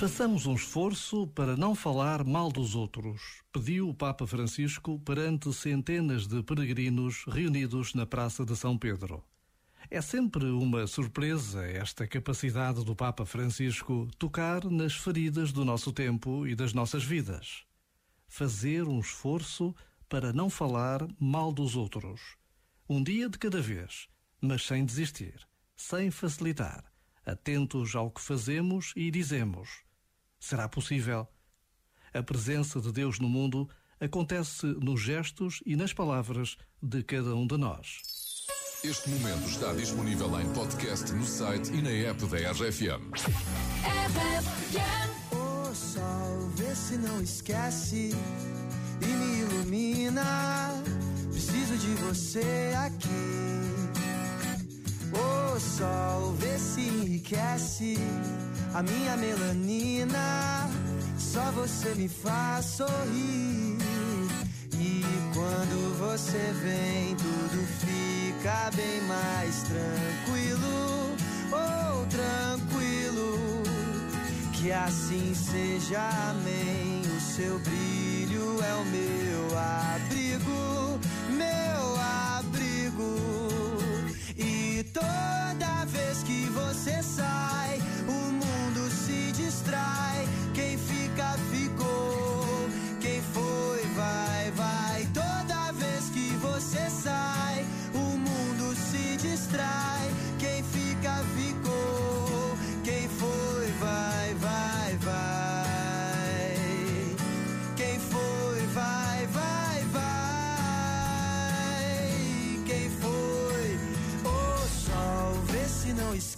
Façamos um esforço para não falar mal dos outros, pediu o Papa Francisco perante centenas de peregrinos reunidos na Praça de São Pedro. É sempre uma surpresa esta capacidade do Papa Francisco tocar nas feridas do nosso tempo e das nossas vidas. Fazer um esforço para não falar mal dos outros. Um dia de cada vez, mas sem desistir, sem facilitar, atentos ao que fazemos e dizemos Será possível? A presença de Deus no mundo acontece nos gestos e nas palavras de cada um de nós. Este momento está disponível em podcast no site e na app da RFM. O sol, vê se não esquece e me ilumina. Preciso de você aqui. O sol, vê se enriquece a minha melanina. Só você me faz sorrir. E quando você vem, tudo fica bem mais tranquilo. Oh, tranquilo. Que assim seja, amém. O seu brilho é o meu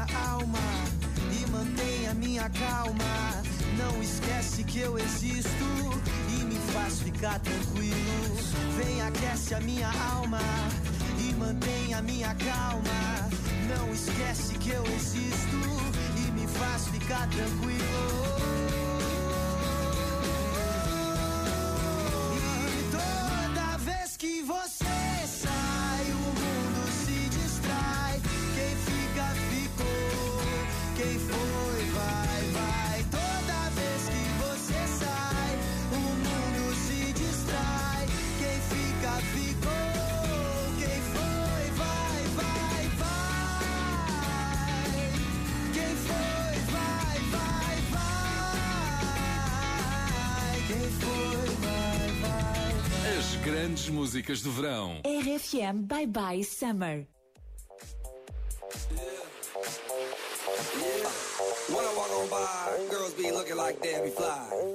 minha alma e mantém a minha calma. Não esquece que eu existo e me faz ficar tranquilo. Vem, aquece a minha alma e mantém a minha calma. Não esquece que eu existo e me faz ficar tranquilo. Grandes músicas do verão. RFM Bye Bye Summer. When I walk on by, girls be looking like Debbie Fly.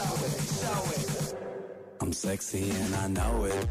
Show it, show it. I'm sexy and I know it.